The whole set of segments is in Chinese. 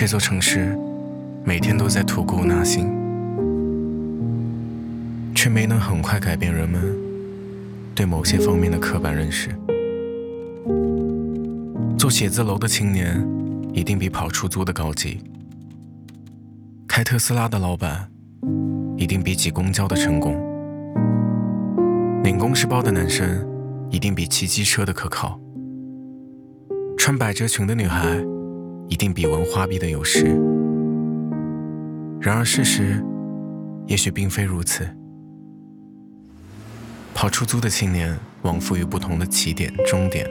这座城市每天都在吐故纳新，却没能很快改变人们对某些方面的刻板认识。做写字楼的青年一定比跑出租的高级，开特斯拉的老板一定比挤公交的成功，领公事包的男生一定比骑机车的可靠，穿百褶裙的女孩。一定比文花臂的有势。然而事实也许并非如此。跑出租的青年往复于不同的起点、终点，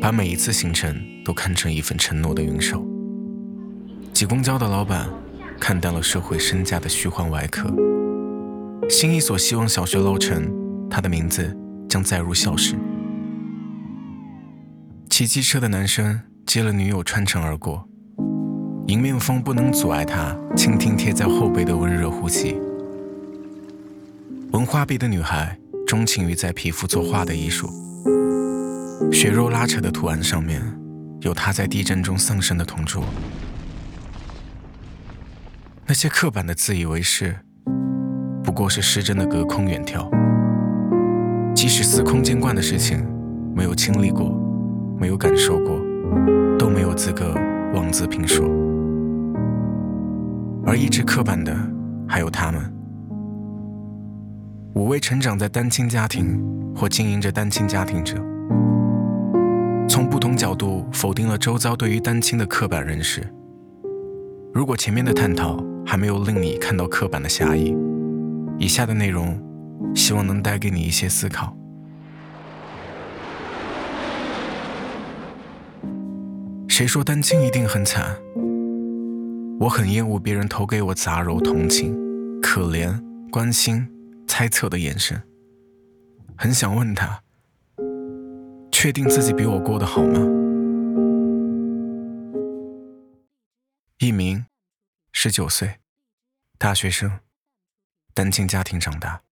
把每一次行程都看成一份承诺的云手。挤公交的老板看淡了社会身价的虚幻外壳，新一所希望小学落成，他的名字将载入校史。骑机车的男生。接了女友穿城而过，迎面风不能阻碍他倾听贴在后背的温热呼吸。纹花臂的女孩钟情于在皮肤作画的艺术，血肉拉扯的图案上面有她在地震中丧生的同桌。那些刻板的自以为是，不过是失真的隔空远眺。即使司空见惯的事情，没有经历过，没有感受过。都没有资格妄自评说，而一直刻板的还有他们。五位成长在单亲家庭或经营着单亲家庭者，从不同角度否定了周遭对于单亲的刻板认识。如果前面的探讨还没有令你看到刻板的狭义，以下的内容希望能带给你一些思考。谁说单亲一定很惨？我很厌恶别人投给我杂糅同情、可怜、关心、猜测的眼神。很想问他：确定自己比我过得好吗？艺名，十九岁，大学生，单亲家庭长大。